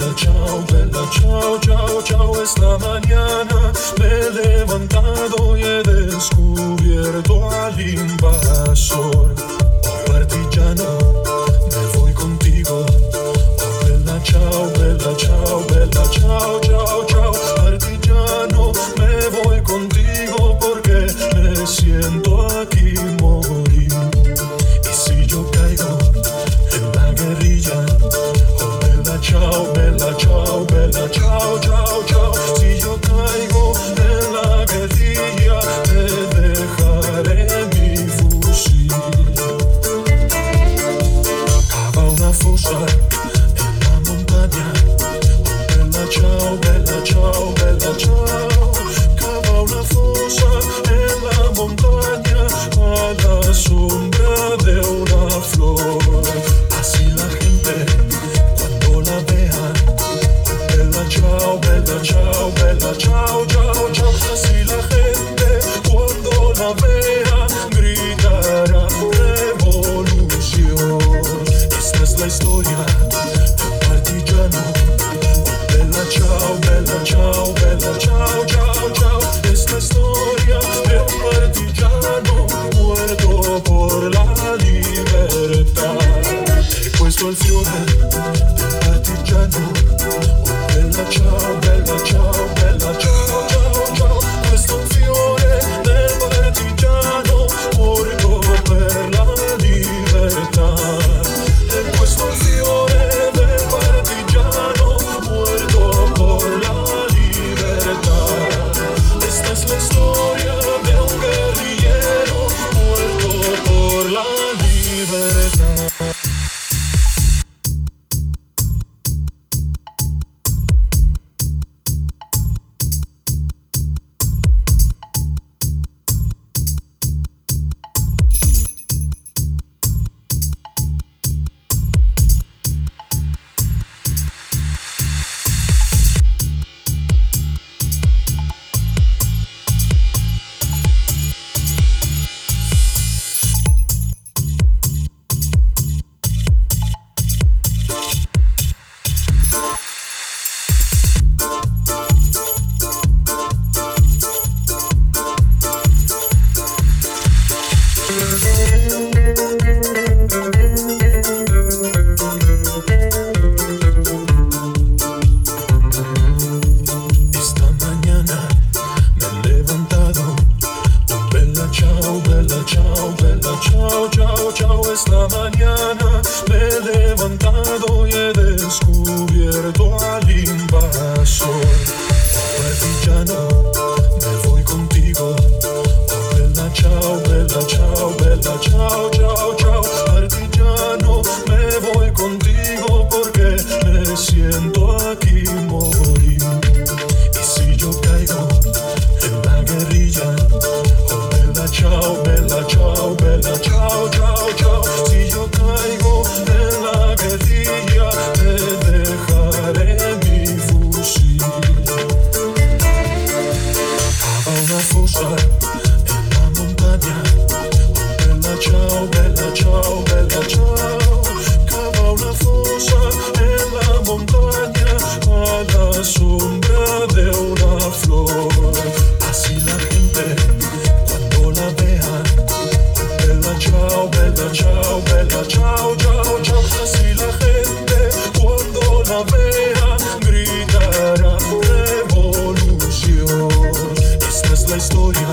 Vela, chao, vela, chao, chao, chao, esta mañana. Me he levantado y he descubierto al invaso Ecco. ciao, bella ciao, cava una fossa nella montagna. Bella ciao, bella ciao, bella ciao, ciao, ciao. Esta storia de un il fiore del partigiano. coração. mañana me he levantado y he descubierto al invasor. Ahora no, me voy contigo. Oh, bella chao, bella chao, bella chao, chao, chao. Artillano, me voy contigo porque me siento aquí morir. Y si yo caigo en la guerrilla, oh, bella chao, story